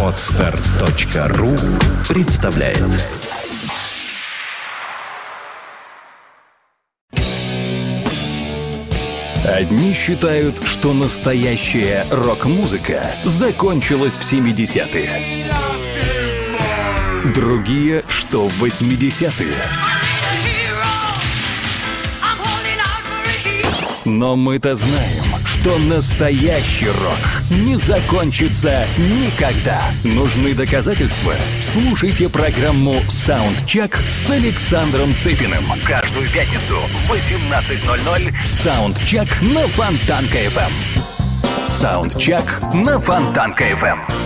Отстар.ру представляет Одни считают, что настоящая рок-музыка закончилась в 70-е. Другие, что в 80-е. Но мы-то знаем, что настоящий рок не закончится никогда. Нужны доказательства? Слушайте программу «SoundCheck» с Александром Цыпиным. Каждую пятницу в 18.00 «SoundCheck» на Фонтанка-FM. «SoundCheck» на Фонтанка-FM.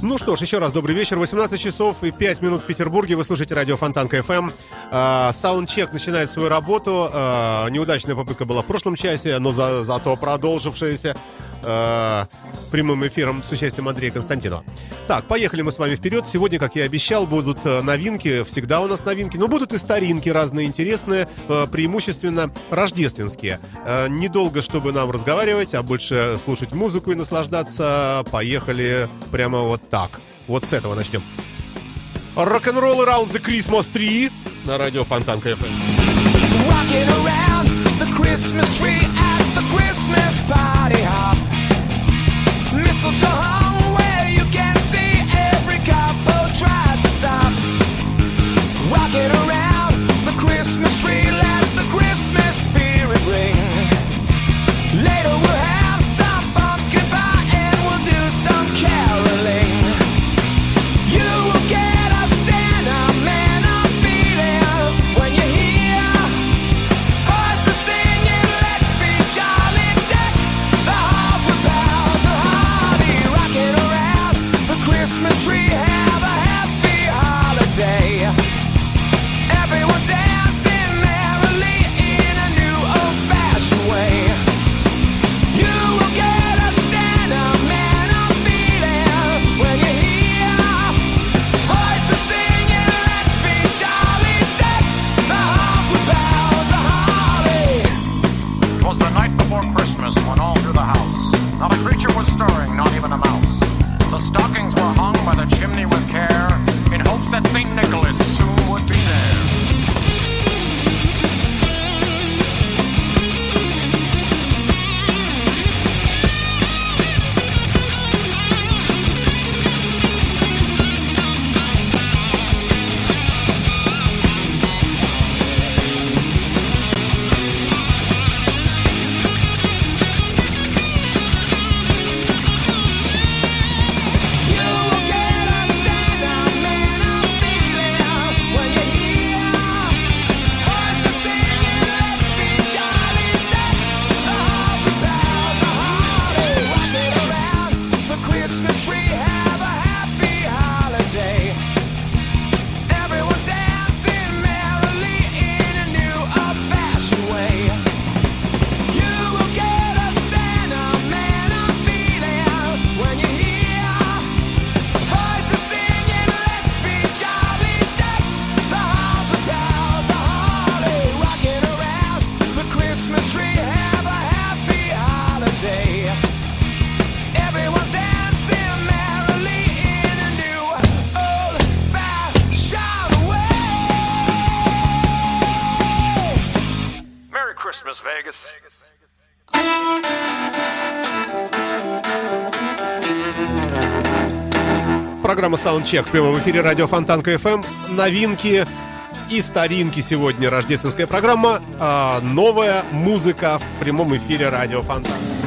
Ну что ж, еще раз добрый вечер. 18 часов и 5 минут в Петербурге. Вы слушаете радио Фонтанка FM. А, саундчек начинает свою работу. А, неудачная попытка была в прошлом часе, но за, зато продолжившаяся э, прямым эфиром с участием Андрея Константинова. Так, поехали мы с вами вперед. Сегодня, как я и обещал, будут э, новинки. Всегда у нас новинки. Но будут и старинки разные интересные, э, преимущественно рождественские. Э, недолго, чтобы нам разговаривать, а больше слушать музыку и наслаждаться. Поехали прямо вот так. Вот с этого начнем. Рок-н-ролл Around the Christmas Tree на радио the Christmas tree at the Christmas party Soundcheck в прямом эфире радио Фонтанка FM. Новинки и старинки сегодня. Рождественская программа. а, новая музыка в прямом эфире радио Фонтанка.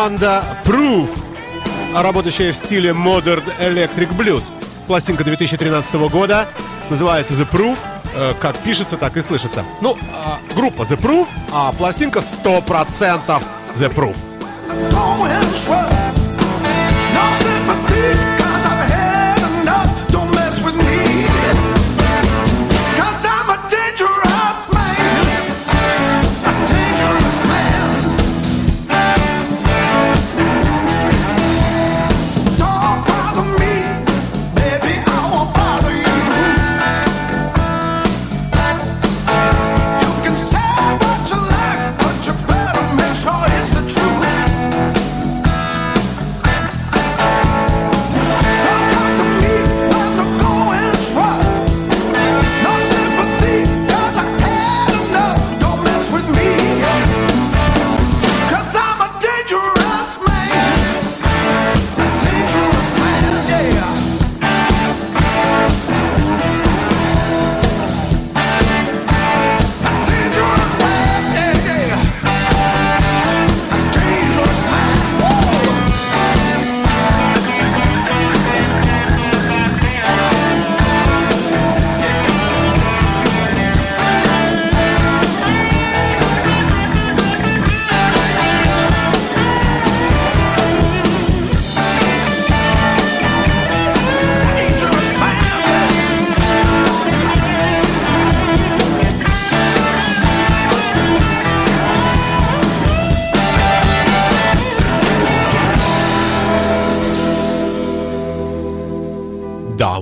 команда Proof, работающая в стиле Modern Electric Blues. Пластинка 2013 года, называется The Proof, э, как пишется, так и слышится. Ну, а, группа The Proof, а пластинка 100% The Proof. No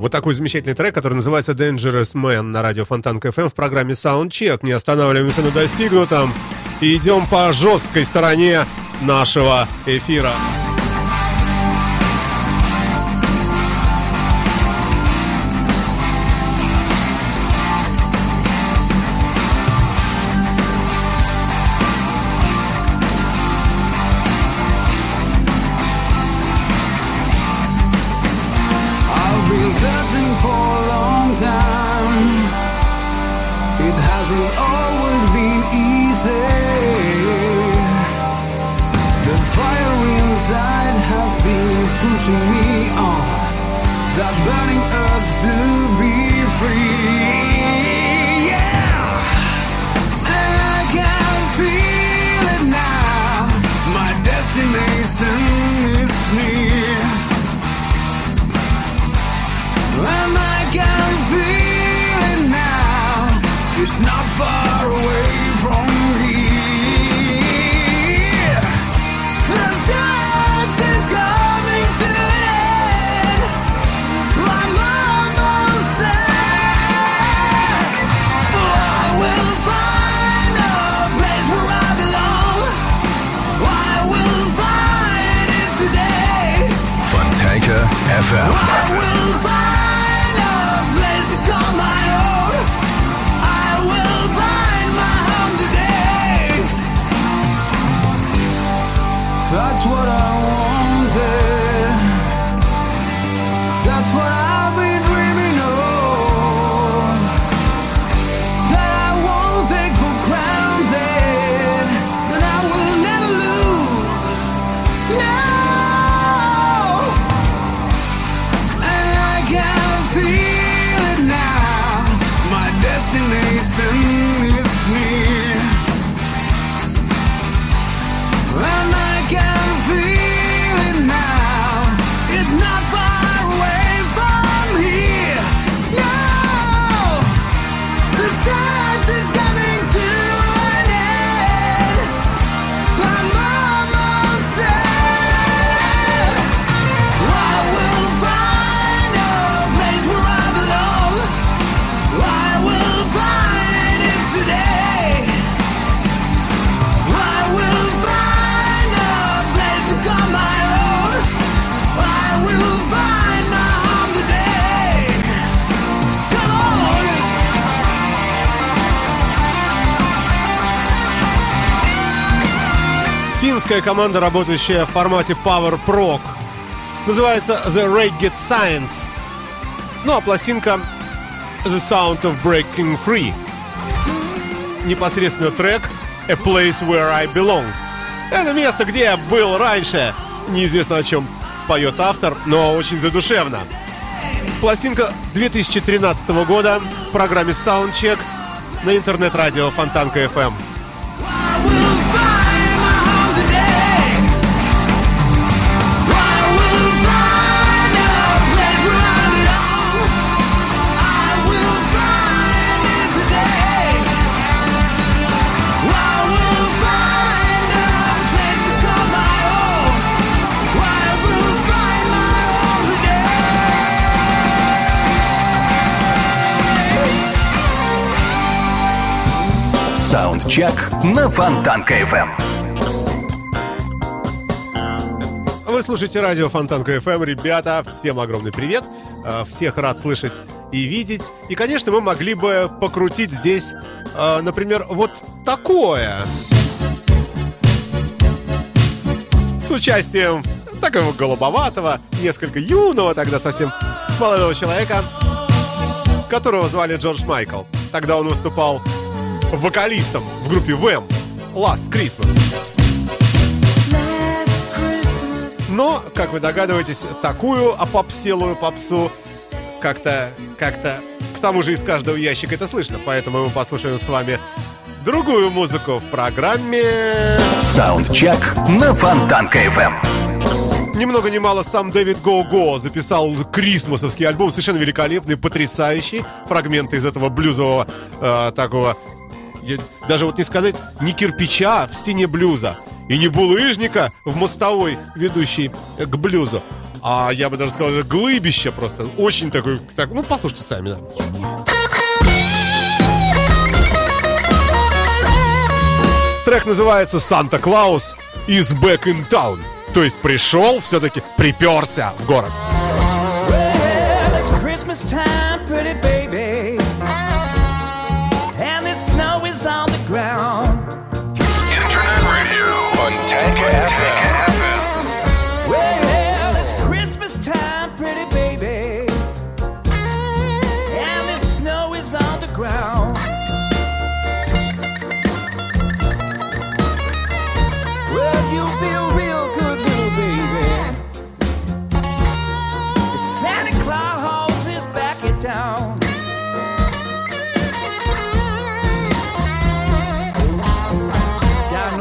вот такой замечательный трек, который называется Dangerous Man на радио Фонтан КФМ эм в программе Soundcheck. Не останавливаемся на достигнутом и идем по жесткой стороне нашего эфира. Немецкая команда, работающая в формате Power Proc. Называется The Reggae Science. Ну а пластинка The Sound of Breaking Free. Непосредственно трек A Place Where I Belong. Это место, где я был раньше. Неизвестно о чем поет автор, но очень задушевно. Пластинка 2013 года в программе Soundcheck на интернет-радио Фонтанка FM. Саундчек на Фонтанка FM. Вы слушаете радио Фонтанка FM. Ребята, всем огромный привет. Э, Всех рад слышать и видеть. И, конечно, мы могли бы покрутить здесь, э, например, вот такое. С участием такого голубоватого, несколько юного тогда совсем молодого человека, которого звали Джордж Майкл. Тогда он выступал вокалистом в группе Вэм Last Christmas. Но, как вы догадываетесь, такую опопселую попсу как-то, как-то, к тому же из каждого ящика это слышно, поэтому мы послушаем с вами другую музыку в программе. Саундчек на Фонтанка FM. Ни много ни мало сам Дэвид Го-Го записал крисмосовский альбом, совершенно великолепный, потрясающий. Фрагменты из этого блюзового э, такого, даже вот не сказать, не кирпича в стене блюза и не булыжника в мостовой, ведущей э, к блюзу. А я бы даже сказал, это глыбище просто. Очень такой, так, ну послушайте сами, да. Трек называется «Санта Клаус is back in town». То есть пришел, все-таки приперся в город. Well, it's Christmas time,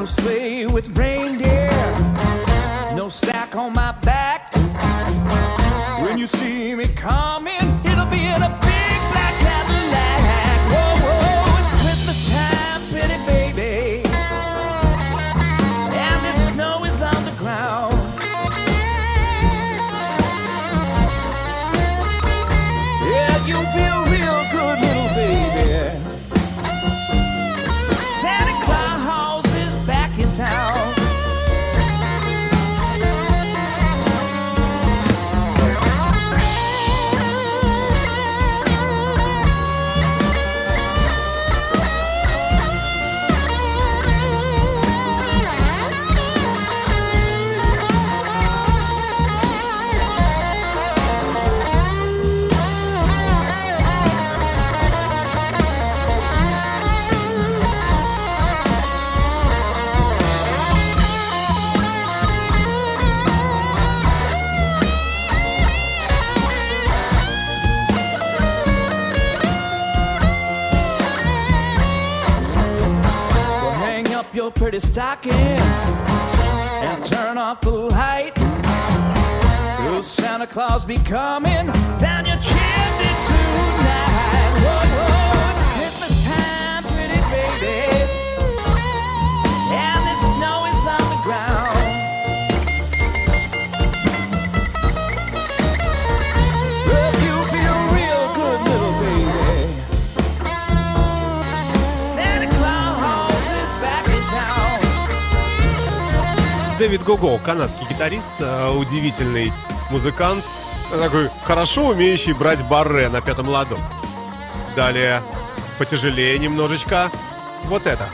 sleigh with reindeer, no sack on my back. When you see me coming, up your pretty stocking and turn off the light. Will Santa Claus be coming down Дэвид Гого, канадский гитарист, э, удивительный музыкант, такой хорошо умеющий брать барре на пятом ладу. Далее потяжелее немножечко. Вот это.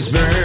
Pittsburgh.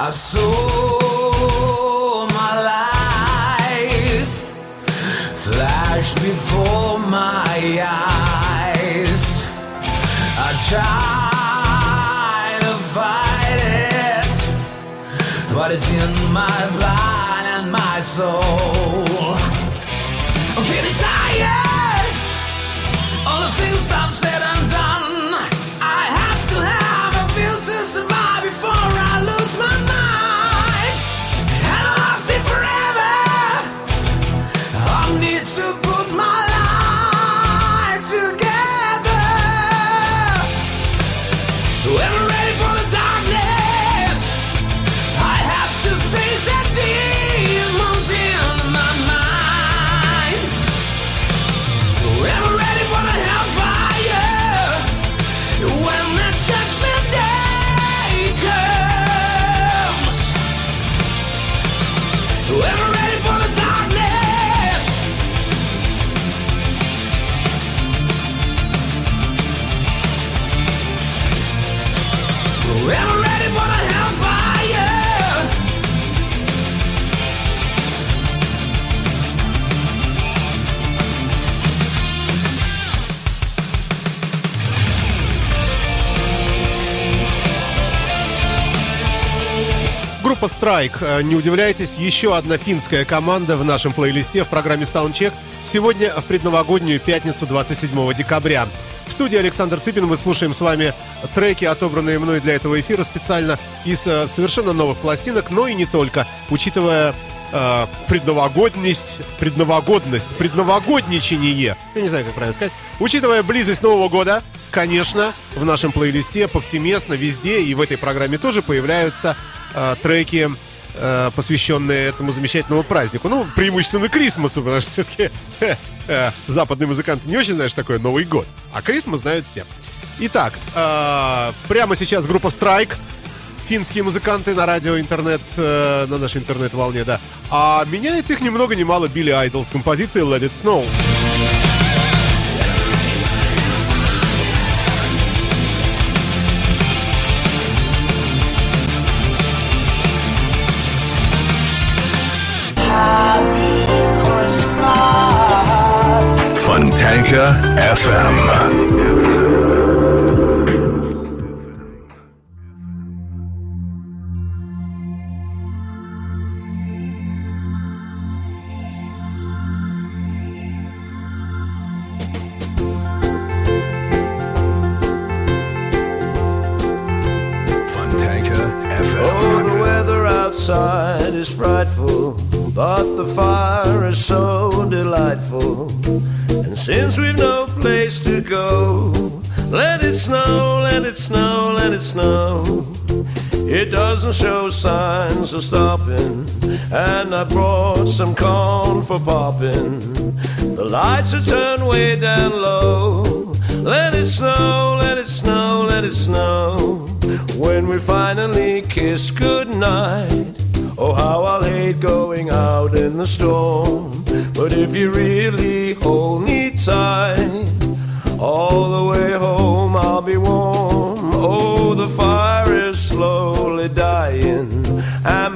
I saw my life flash before my eyes. I try to fight it, but it's in my blood and my soul. I'm getting tired. All the things I've said and done. Группа Strike, э, не удивляйтесь, еще одна финская команда в нашем плейлисте в программе Soundcheck сегодня в предновогоднюю пятницу 27 декабря. В студии Александр Цыпин мы слушаем с вами треки, отобранные мной для этого эфира специально из э, совершенно новых пластинок, но и не только, учитывая э, предновогодность, предновогодность, предновогодничание, я не знаю, как правильно сказать, учитывая близость Нового года, конечно, в нашем плейлисте повсеместно, везде и в этой программе тоже появляются э, треки, э, посвященные этому замечательному празднику. Ну, преимущественно Крисмасу, потому что все-таки западные музыканты не очень знают, такое Новый год. А Крисмас знают все. Итак, э, прямо сейчас группа Strike. Финские музыканты на радио, интернет, э, на нашей интернет-волне, да. А меняет их ни много ни мало Билли Айдл с композицией Let It Snow. Utica FM. Of stopping, and I brought some corn for popping. The lights are turned way down low. Let it snow, let it snow, let it snow. When we finally kiss goodnight, oh how I'll hate going out in the storm. But if you really hold me tight, all the way home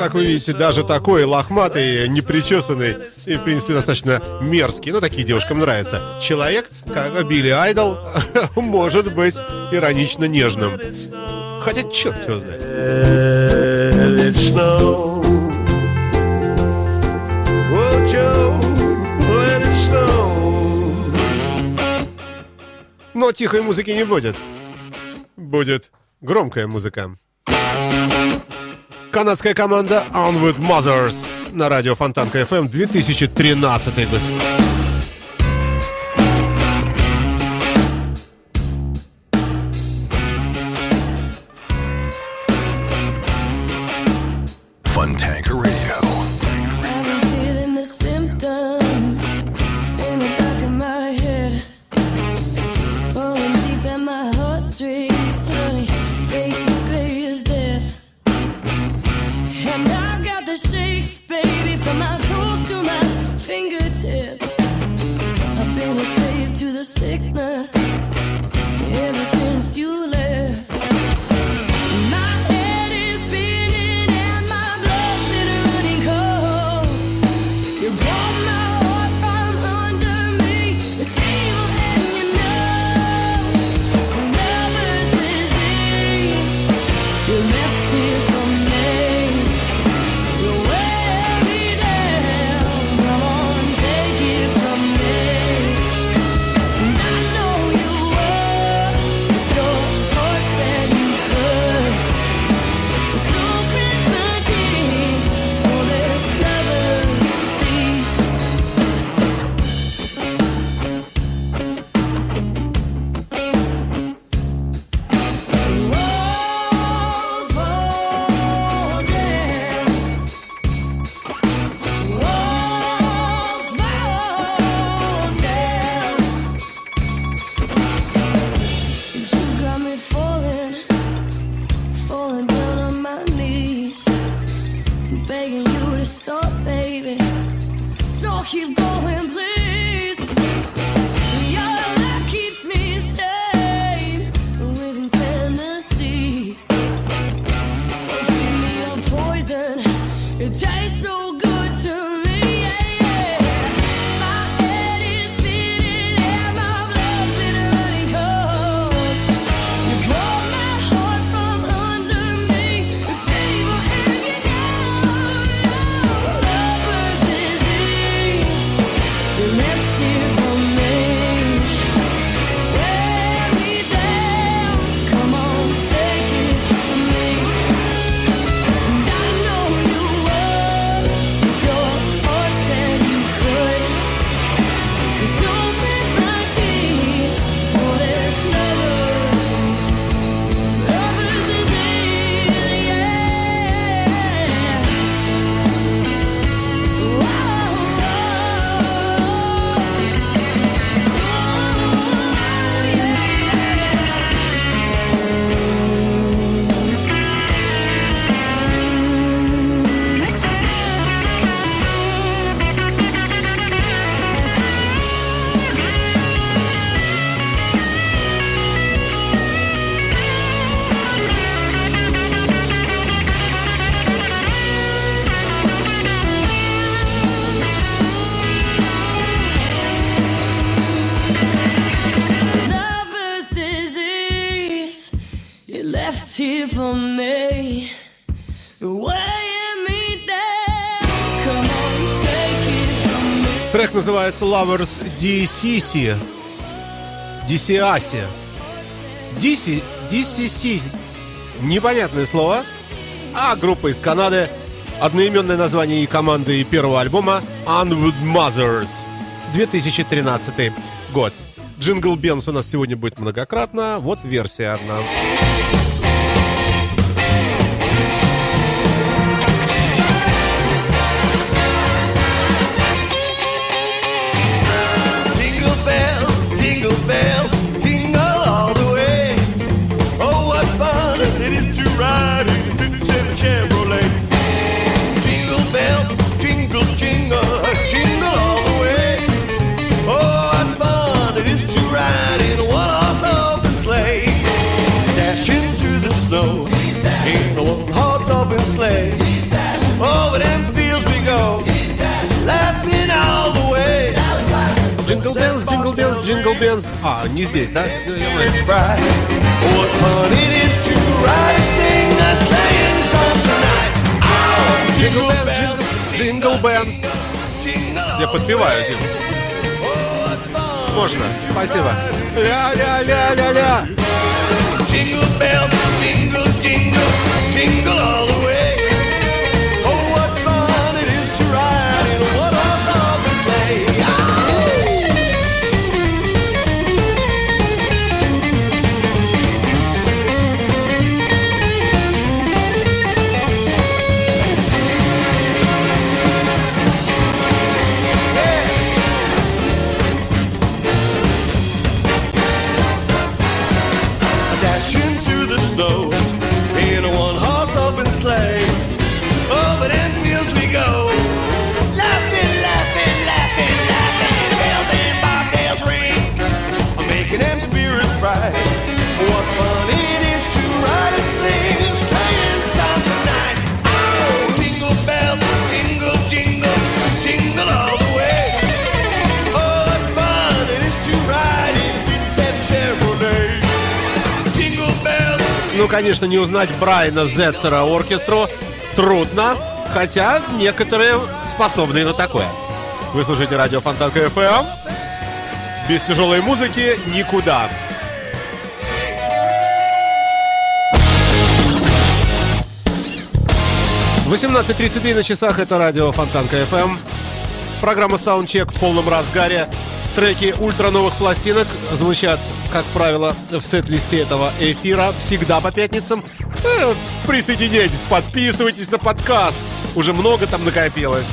как вы видите, даже такой лохматый, непричесанный и, в принципе, достаточно мерзкий, но такие девушкам нравятся, человек, как Билли Айдол, может быть иронично нежным. Хотя черт его знает. Но тихой музыки не будет. Будет громкая музыка. Канадская команда Onward Mothers на радио Фонтанка FM 2013 год. Фонтанка. tear for me. Трек называется Lovers DCC. DCAC. DC, DCC. Непонятное слово. А группа из Канады. Одноименное название и команды и первого альбома Unwood Mothers. 2013 год. Джингл Бенс у нас сегодня будет многократно. Вот версия одна. A sleighing song tonight. Oh, jingle bells, jingle, bells. Я подпеваю, Дим. Можно. Спасибо. Ля-ля-ля-ля-ля. Jingle bells, jingle, jingle, jingle all the way. Конечно, не узнать Брайана Зетцера оркестру трудно, хотя некоторые способны на такое. Вы слушаете радио Фонтанка FM. Без тяжелой музыки никуда. Восемнадцать тридцать три на часах это радио Фонтанка FM. Программа Soundcheck в полном разгаре. Треки ультра новых пластинок звучат, как правило, в сет-листе этого эфира всегда по пятницам. Э, присоединяйтесь, подписывайтесь на подкаст. Уже много там накопилось.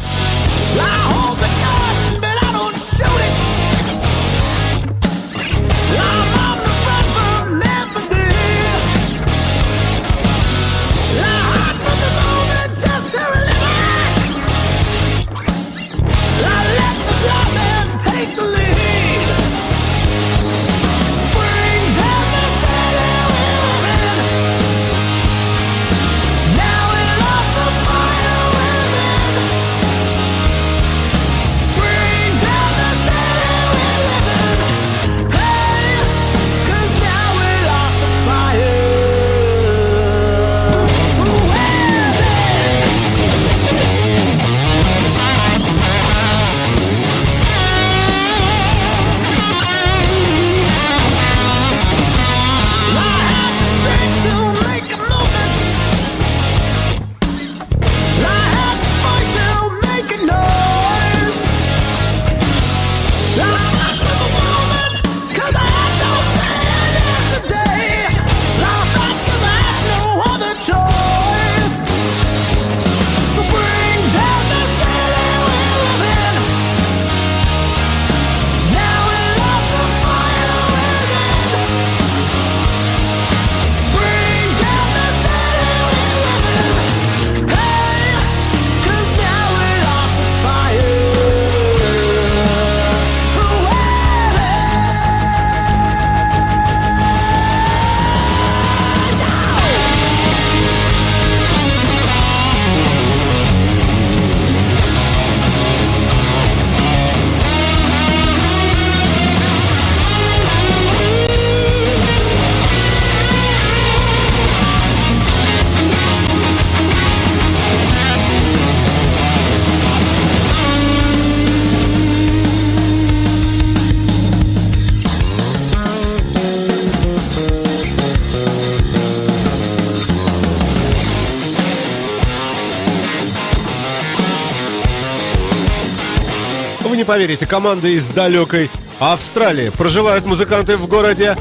Поверите, команда из далекой Австралии. Проживают музыканты в городе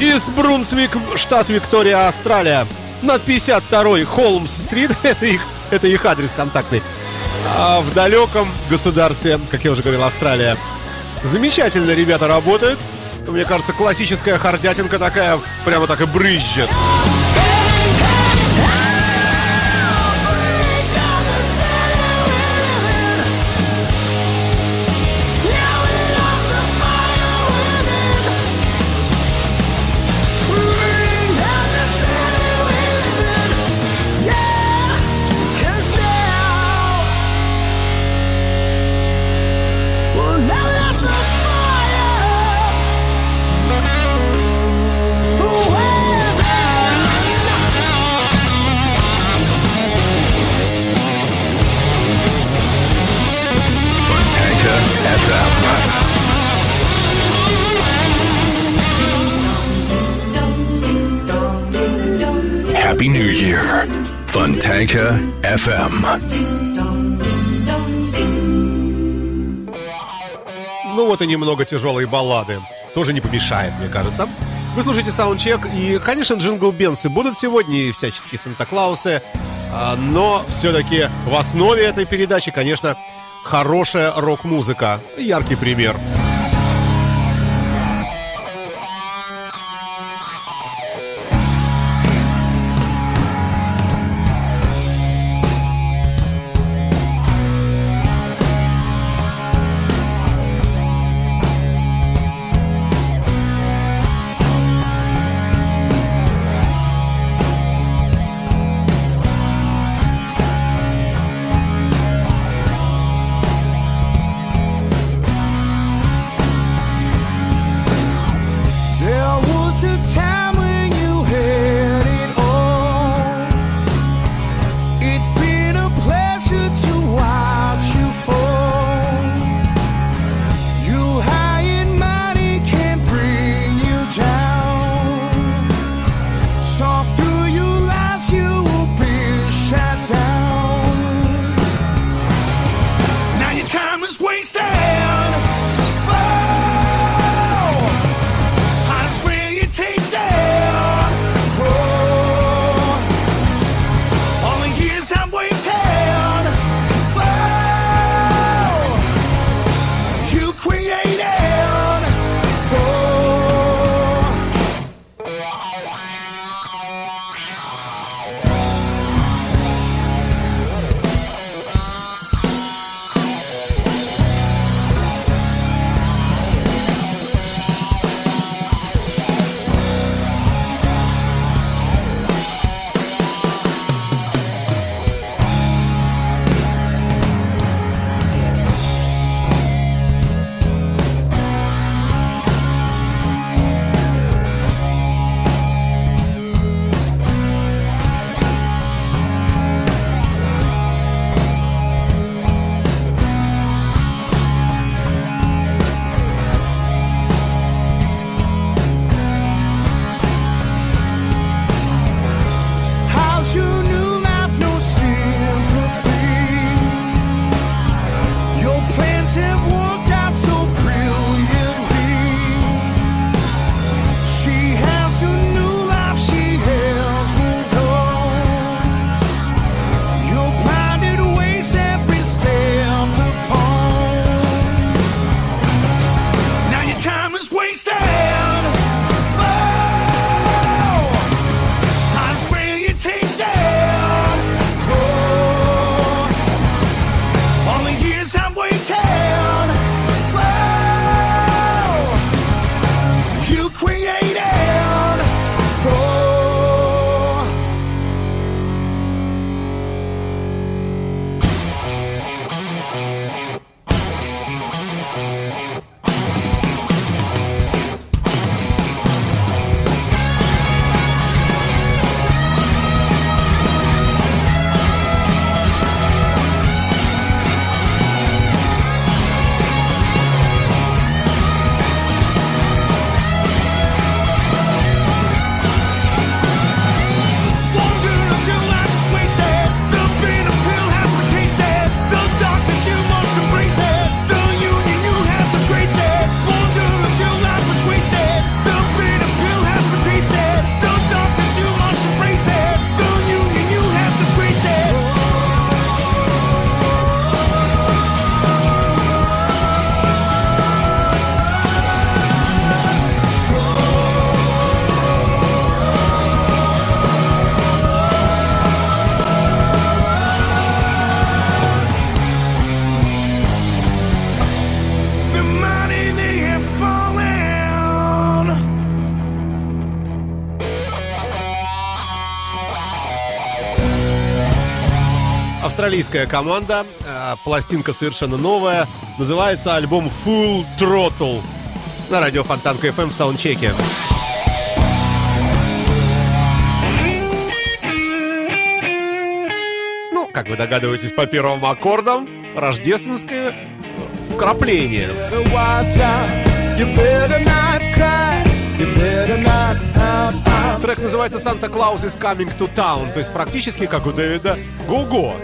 Ист Брунсвик, штат Виктория, Австралия. Над 52-й Холмс-стрит, это их, это их адрес контактный. А в далеком государстве, как я уже говорил, Австралия. Замечательно ребята работают. Мне кажется, классическая хардятинка такая, прямо так и брызжет. von FM. Ну вот и немного тяжелой баллады. Тоже не помешает, мне кажется. Вы слушаете саундчек, и, конечно, джингл-бенсы будут сегодня, и всяческие Санта-Клаусы, а, но все-таки в основе этой передачи, конечно, хорошая рок-музыка. Яркий пример. Пример. австралийская команда. Э, пластинка совершенно новая. Называется альбом Full Throttle на радио Фонтанка FM в саундчеке. Ну, как вы догадываетесь по первым аккордам, рождественское вкрапление. You better not cry, you better not Трек называется «Санта Клаус is coming to town», то есть практически как у Дэвида Гуго.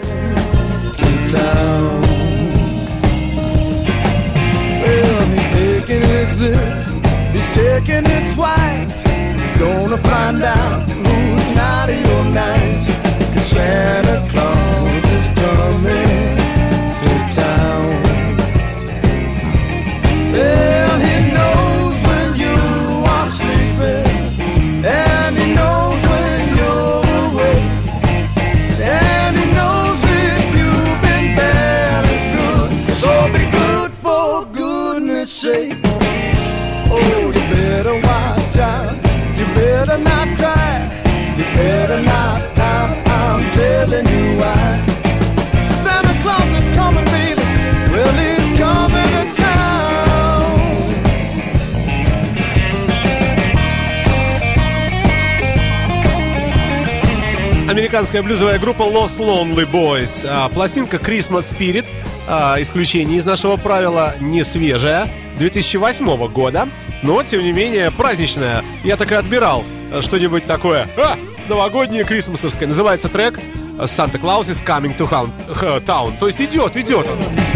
He's checking it twice. He's gonna find out who's naughty or nice. американская блюзовая группа Los Lonely Boys. А, пластинка Christmas Spirit, а, исключение из нашего правила, не свежая, 2008 года, но, тем не менее, праздничная. Я так и отбирал э, что-нибудь такое. А, новогоднее крисмасовское. Называется трек Santa Claus is coming to town. То есть идет, идет он. He's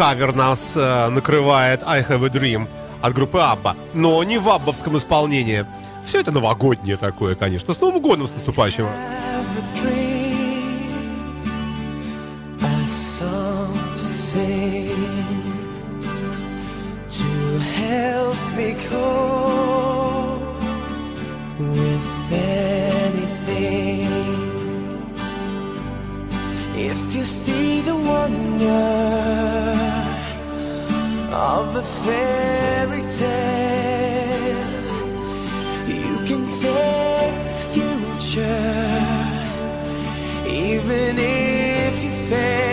кавер нас э, накрывает «I Have a Dream» от группы «Абба», но не в аббовском исполнении. Все это новогоднее такое, конечно. С Новым годом, с наступающим! If you see the wonder of the fairy tale. You can take the future, even if you fail.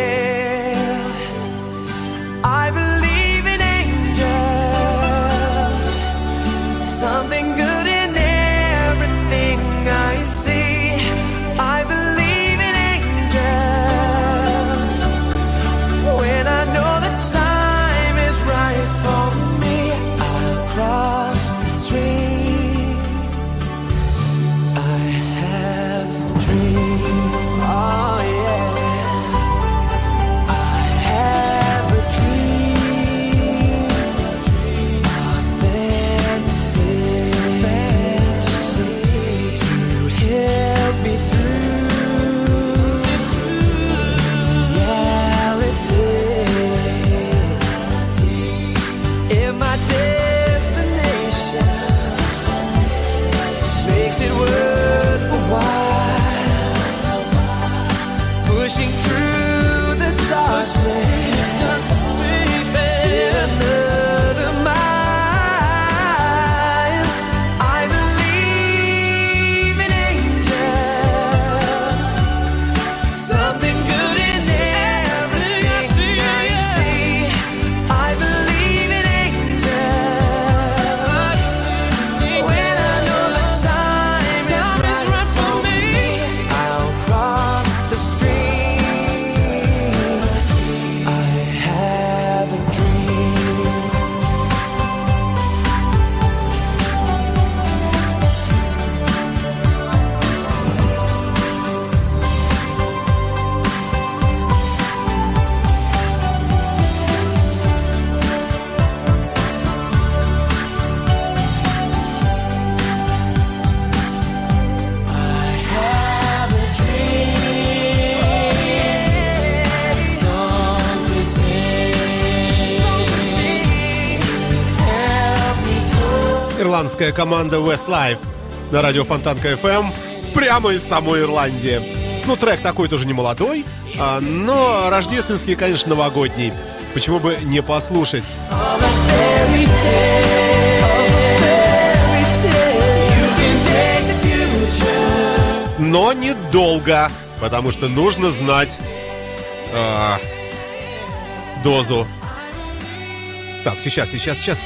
Ирландская команда Westlife на радио Фонтанка FM прямо из самой Ирландии. Ну, трек такой тоже не молодой, а, но рождественский, конечно, новогодний. Почему бы не послушать? Но недолго, потому что нужно знать а, дозу. Так, сейчас, сейчас, сейчас.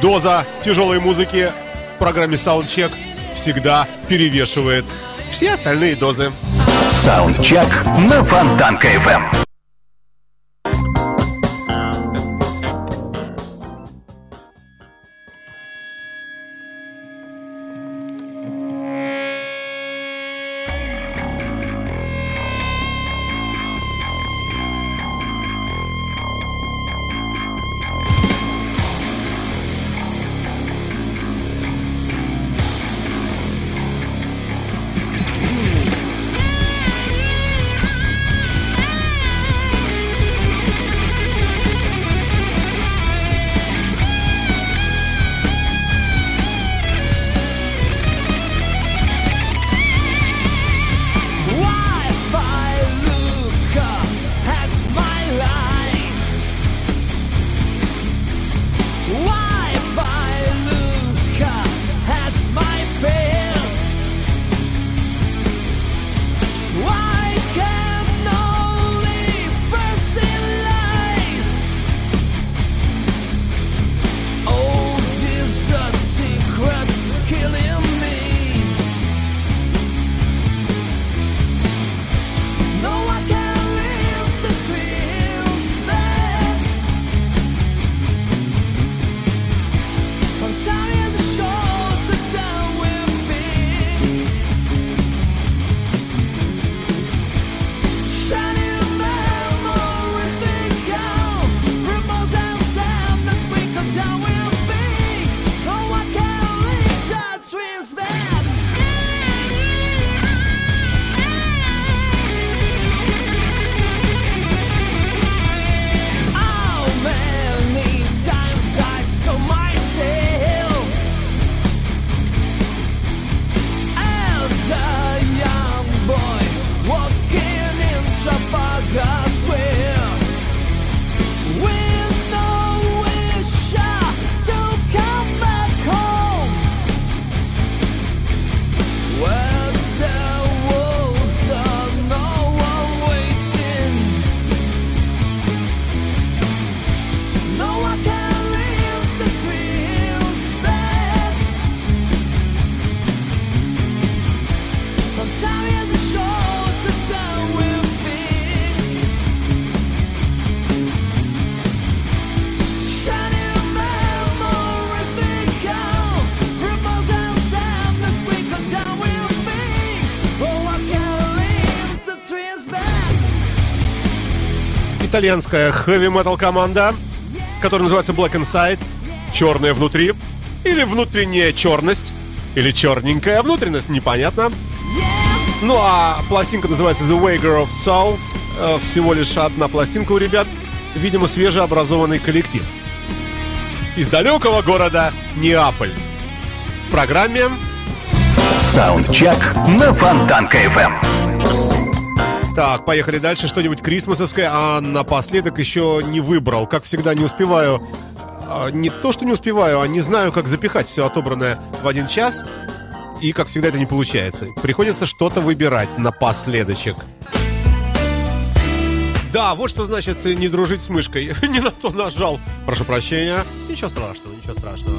Доза тяжелой музыки в программе Soundcheck всегда перевешивает все остальные дозы. Саундчек на Фонтанка Итальянская хэви-метал команда, которая называется Black Inside, черная внутри, или внутренняя черность, или черненькая внутренность, непонятно. Ну а пластинка называется The Wager of Souls. Э, Всего лишь одна пластинка у ребят. Видимо, свежеобразованный коллектив. Из далекого города Неаполь. В программе Саундчек на Фонтанка FM. Так, поехали дальше. Что-нибудь крисмасовское. А напоследок еще не выбрал. Как всегда, не успеваю. а, Не то, что не успеваю, а не знаю, как запихать все отобранное в один час. И, как всегда, это не получается. Приходится что-то выбирать напоследочек. Да, вот что значит не дружить с мышкой. не на то нажал. Прошу прощения. Ничего страшного, ничего страшного.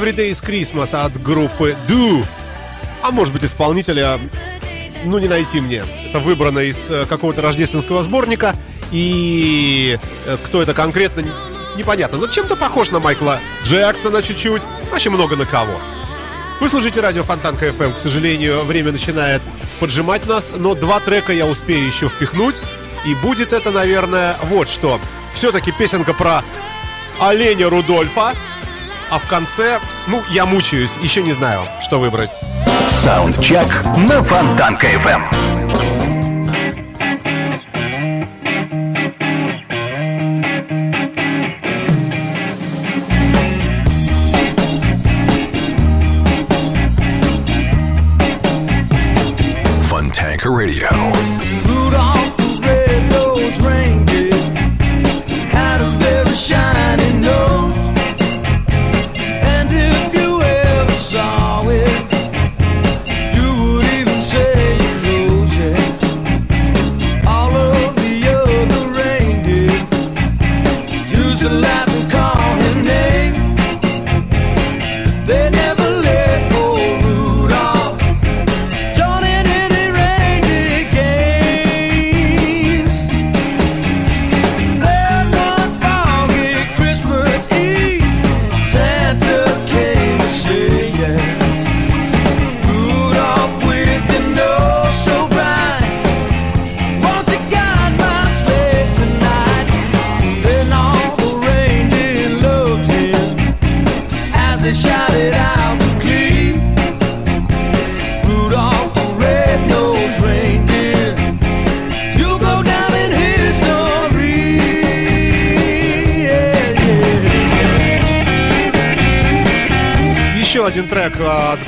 Every day. Is Christmas от группы Do. А может быть исполнителя, ну не найти мне. Это выбрано из э, какого-то рождественского сборника. И э, кто это конкретно, не- непонятно. Но чем-то похож на Майкла Джексона чуть-чуть. Вообще много на кого. Вы слушаете радио Фонтанка FM. К сожалению, время начинает поджимать нас, но два трека я успею еще впихнуть. И будет это, наверное, вот что. Все-таки песенка про оленя Рудольфа. А в конце, ну, я мучаюсь, еще не знаю, что выбрать. Саундчек на Фонтанка FM.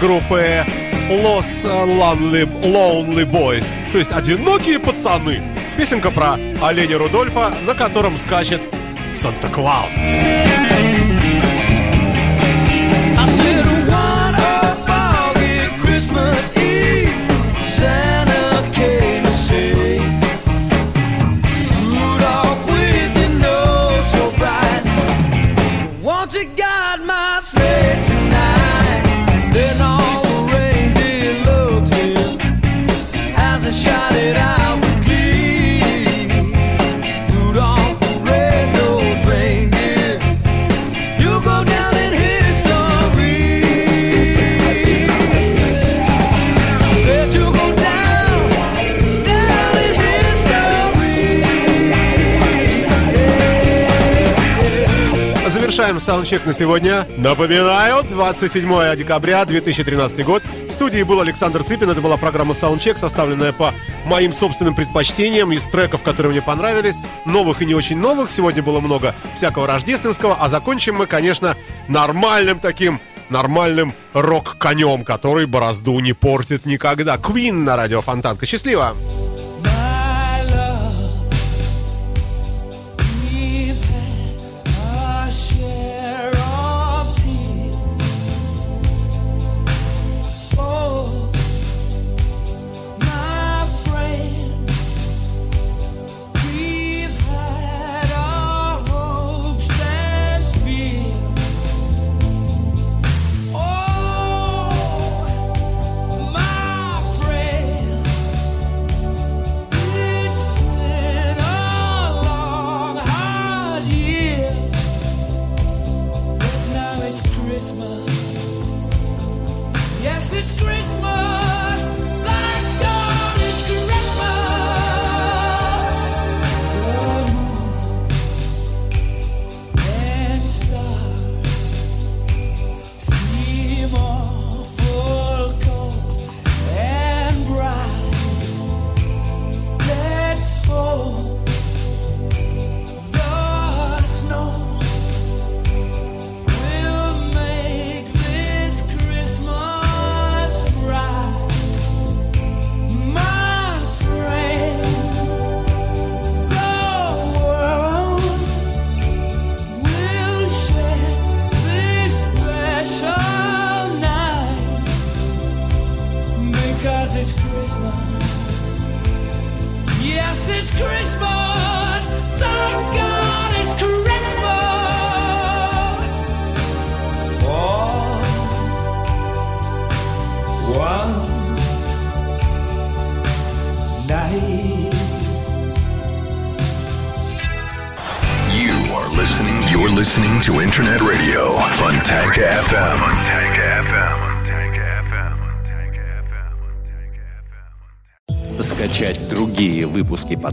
Группы Los Lonely, Lonely Boys, то есть одинокие пацаны. Песенка про оленя Рудольфа, на котором скачет Санта-Клаус. Завершаем саундчек на сегодня. Напоминаю, 27 декабря 2013 год. В студии был Александр Цыпин. Это была программа Soundcheck, составленная по моим собственным предпочтениям из треков, которые мне понравились. Новых и не очень новых. Сегодня было много всякого рождественского. А закончим мы, конечно, нормальным таким нормальным рок-конем, который борозду не портит никогда. Queen на радио Фонтанка. Счастливо!